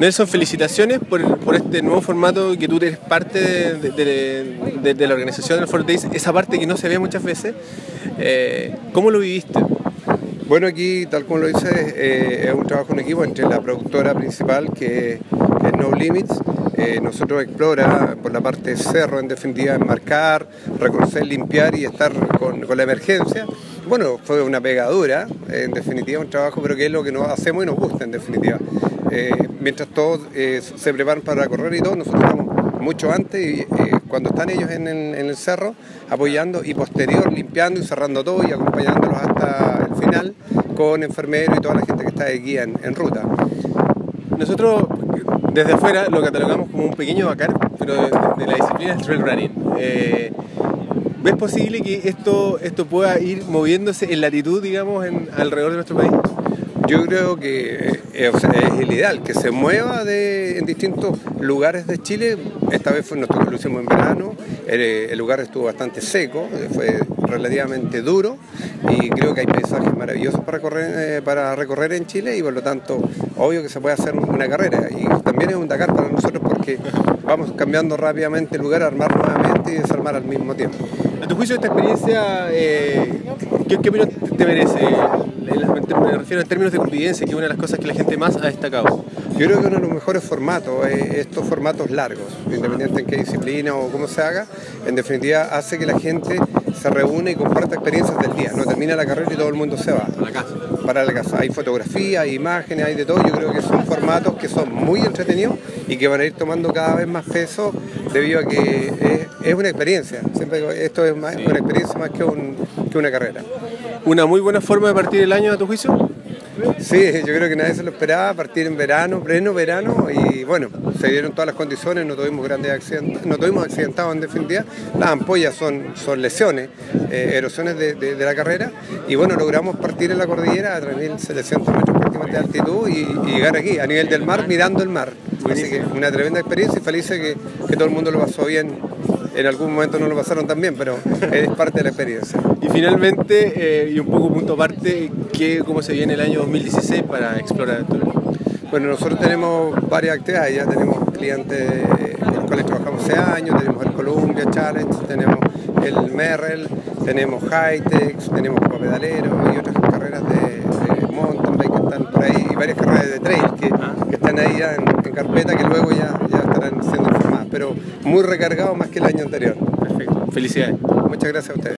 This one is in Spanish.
Nelson, felicitaciones por, este nuevo formato que tú eres parte de, la organización del Ford Days, esa parte que no se ve muchas veces. Eh, ¿Cómo lo viviste? Bueno, aquí, tal como lo dices, eh, es un trabajo en equipo entre la productora principal, que, es No Limits, eh, nosotros explora por la parte cerro, en definitiva, enmarcar, reconocer, limpiar y estar con la emergencia. Bueno, fue una pegadura, en definitiva, un trabajo, pero que es lo que nos hacemos y nos gusta, en definitiva. Eh, mientras todos eh, se preparan para correr y todo, nosotros estamos mucho antes y eh, cuando están ellos en el, cerro apoyando y posterior limpiando y cerrando todo y acompañándolos hasta el final con enfermeros y toda la gente que está de guía en, ruta. Nosotros desde afuera lo catalogamos como un pequeño Dakar, pero de, la disciplina del trail running. ¿Ves posible que esto, esto pueda ir moviéndose en latitud, digamos, alrededor de nuestro país? Yo creo que eh, es el ideal, que se mueva de, en distintos lugares de Chile. Esta vez fue, nosotros lo hicimos en verano, el, lugar estuvo bastante seco, fue relativamente duro y creo que hay paisajes maravillosos para, correr, eh, para recorrer en Chile y por lo tanto, obvio que se puede hacer una carrera. Y también es un Dakar para nosotros porque vamos cambiando rápidamente el lugar, armar nuevamente y desarmar al mismo tiempo. A tu juicio, esta experiencia, eh, ¿qué, opinión te merece? Me refiero en términos de convivencia, que es una de las cosas que la gente más ha destacado. Yo creo que uno de los mejores formatos es estos formatos largos, independiente en qué disciplina o cómo se haga, en definitiva hace que la gente se reúne y comparta experiencias del día. No termina la carrera y todo el mundo se va. A la casa. Para la casa. Hay fotografía, hay imágenes, hay de todo. Yo creo que son formatos que son muy entretenidos y que van a ir tomando cada vez más peso debido a que es, una experiencia. Siempre esto es más, una experiencia más que, que una carrera. ¿Una muy buena forma de partir el año a tu juicio? Sí, yo creo que nadie se lo esperaba, partir en verano, pleno verano, y bueno, se dieron todas las condiciones, no tuvimos grandes accidentes, no tuvimos accidentados en definitiva, las ampollas son, son lesiones, eh, erosiones de, la carrera, y bueno, logramos partir en la cordillera a 3.700 metros prácticamente de altitud y, llegar aquí, a nivel del mar, mirando el mar. Así que una tremenda experiencia y felices que, que todo el mundo lo pasó bien en algún momento no lo pasaron tan bien, pero es parte de la experiencia. Y finalmente, eh, y un poco punto aparte, ¿qué, ¿cómo se viene el año 2016 para explorar Bueno, nosotros tenemos varias actividades, ya tenemos clientes con los cuales trabajamos hace años, tenemos el Columbia Challenge, tenemos el Merrell, tenemos Hightex, tenemos Copa Pedalero y otras carreras de, mountain bike que están por ahí, y varias carreras de trail que, ah. están ahí ya en, carpeta que luego ya, ya estarán siendo informadas, pero muy recargado más que el año anterior. Perfecto, felicidades. Muchas gracias a ustedes.